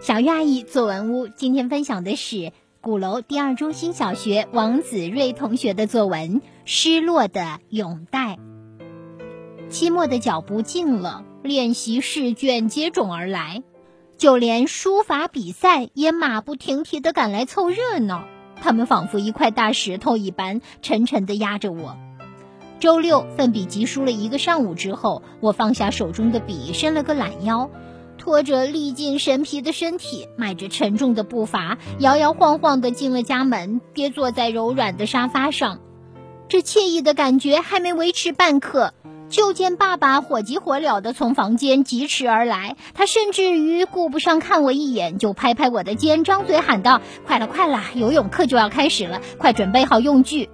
小月阿姨作文屋今天分享的是鼓楼第二中心小学王子睿同学的作文《失落的永带》。期末的脚步近了，练习试卷接踵而来，就连书法比赛也马不停蹄地赶来凑热闹。他们仿佛一块大石头一般，沉沉地压着我。周六奋笔疾书了一个上午之后，我放下手中的笔，伸了个懒腰。拖着历尽神疲的身体，迈着沉重的步伐，摇摇晃晃地进了家门，跌坐在柔软的沙发上。这惬意的感觉还没维持半刻，就见爸爸火急火燎地从房间疾驰而来。他甚至于顾不上看我一眼，就拍拍我的肩，张嘴喊道：“快了，快了，游泳课就要开始了，快准备好用具！”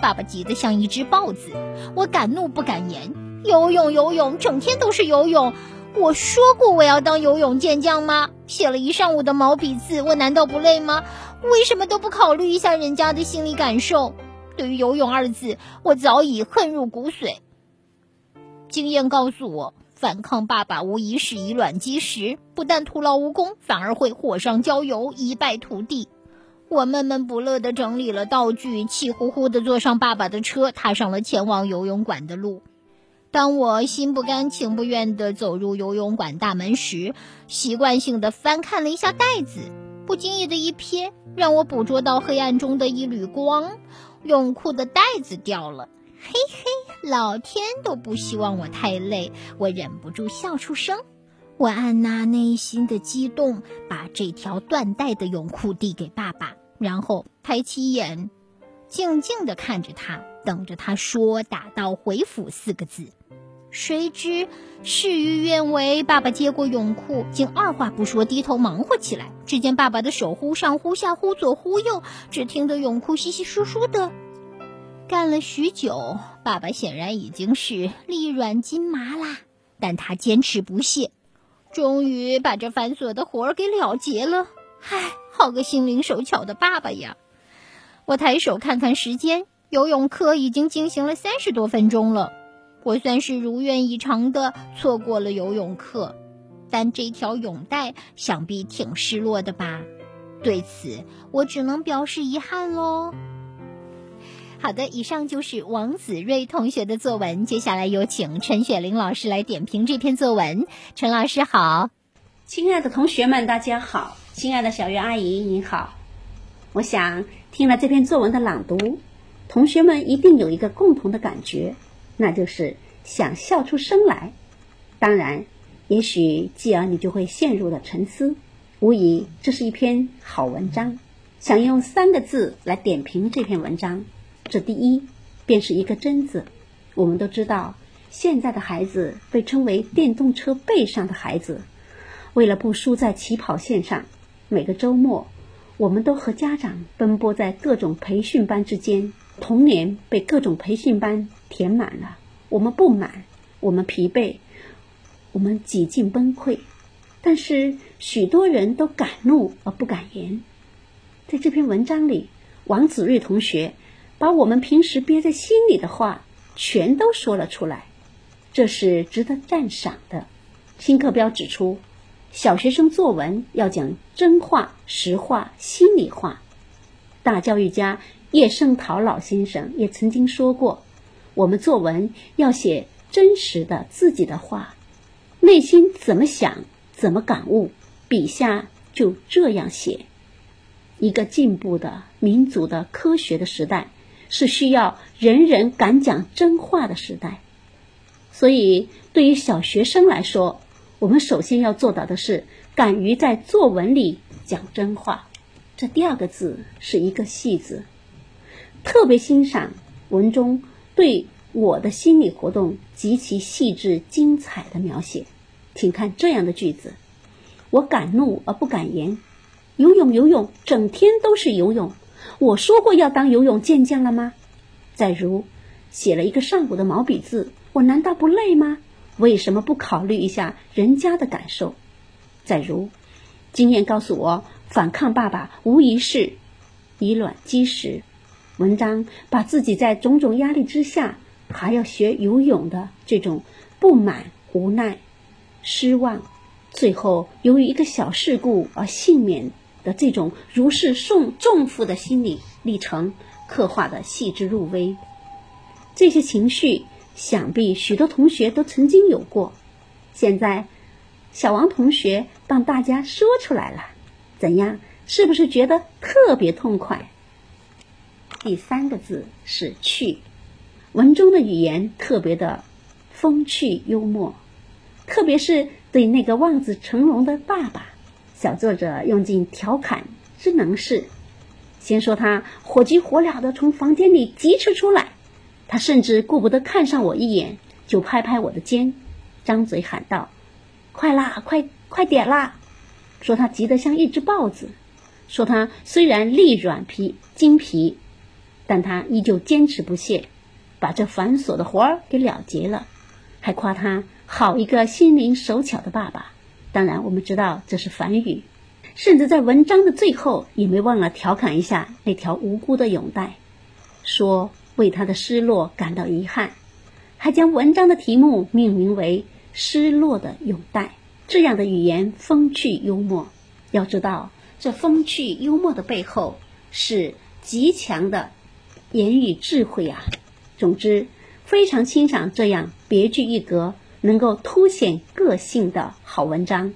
爸爸急得像一只豹子，我敢怒不敢言：“游泳，游泳，整天都是游泳。”我说过我要当游泳健将吗？写了一上午的毛笔字，我难道不累吗？为什么都不考虑一下人家的心理感受？对于游泳二字，我早已恨入骨髓。经验告诉我，反抗爸爸无疑是以卵击石，不但徒劳无功，反而会火上浇油，一败涂地。我闷闷不乐地整理了道具，气呼呼地坐上爸爸的车，踏上了前往游泳馆的路。当我心不甘情不愿地走入游泳馆大门时，习惯性地翻看了一下袋子，不经意的一瞥，让我捕捉到黑暗中的一缕光。泳裤的带子掉了，嘿嘿，老天都不希望我太累，我忍不住笑出声。我按捺内心的激动，把这条断带的泳裤递给爸爸，然后抬起眼，静静地看着他，等着他说“打道回府”四个字。谁知事与愿违，爸爸接过泳裤，竟二话不说低头忙活起来。只见爸爸的手忽上忽下，忽左忽右，只听得泳裤稀稀疏疏的。干了许久，爸爸显然已经是力软筋麻啦，但他坚持不懈，终于把这繁琐的活儿给了结了。唉，好个心灵手巧的爸爸呀！我抬手看看时间，游泳课已经进行了三十多分钟了。我算是如愿以偿的错过了游泳课，但这条泳带想必挺失落的吧？对此，我只能表示遗憾喽。好的，以上就是王子睿同学的作文，接下来有请陈雪玲老师来点评这篇作文。陈老师好，亲爱的同学们，大家好，亲爱的小月阿姨你好。我想听了这篇作文的朗读，同学们一定有一个共同的感觉。那就是想笑出声来，当然，也许继而你就会陷入了沉思。无疑，这是一篇好文章。想用三个字来点评这篇文章，这第一便是一个“真”字。我们都知道，现在的孩子被称为“电动车背上的孩子”。为了不输在起跑线上，每个周末，我们都和家长奔波在各种培训班之间。童年被各种培训班填满了，我们不满，我们疲惫，我们几近崩溃。但是许多人都敢怒而不敢言。在这篇文章里，王子睿同学把我们平时憋在心里的话全都说了出来，这是值得赞赏的。新课标指出，小学生作文要讲真话、实话、心里话。大教育家。叶圣陶老先生也曾经说过：“我们作文要写真实的自己的话，内心怎么想，怎么感悟，笔下就这样写。”一个进步的民族的科学的时代，是需要人人敢讲真话的时代。所以，对于小学生来说，我们首先要做到的是敢于在作文里讲真话。这第二个字是一个“细”字。特别欣赏文中对我的心理活动极其细致精彩的描写，请看这样的句子：我敢怒而不敢言，游泳游泳，整天都是游泳。我说过要当游泳健将了吗？再如，写了一个上午的毛笔字，我难道不累吗？为什么不考虑一下人家的感受？再如，经验告诉我，反抗爸爸无疑是以卵击石。文章把自己在种种压力之下还要学游泳的这种不满、无奈、失望、最后由于一个小事故而幸免的这种如释重重负的心理历程，刻画的细致入微。这些情绪，想必许多同学都曾经有过。现在，小王同学帮大家说出来了，怎样？是不是觉得特别痛快？第三个字是“趣”，文中的语言特别的风趣幽默，特别是对那个望子成龙的爸爸，小作者用尽调侃之能事。先说他火急火燎的从房间里疾驰出来，他甚至顾不得看上我一眼，就拍拍我的肩，张嘴喊道：“快啦，快快点啦！”说他急得像一只豹子，说他虽然力软皮筋皮。但他依旧坚持不懈，把这繁琐的活儿给了结了，还夸他好一个心灵手巧的爸爸。当然，我们知道这是反语，甚至在文章的最后也没忘了调侃一下那条无辜的泳带，说为他的失落感到遗憾，还将文章的题目命名为《失落的泳带》。这样的语言风趣幽默，要知道这风趣幽默的背后是极强的。言语智慧啊，总之非常欣赏这样别具一格、能够凸显个性的好文章。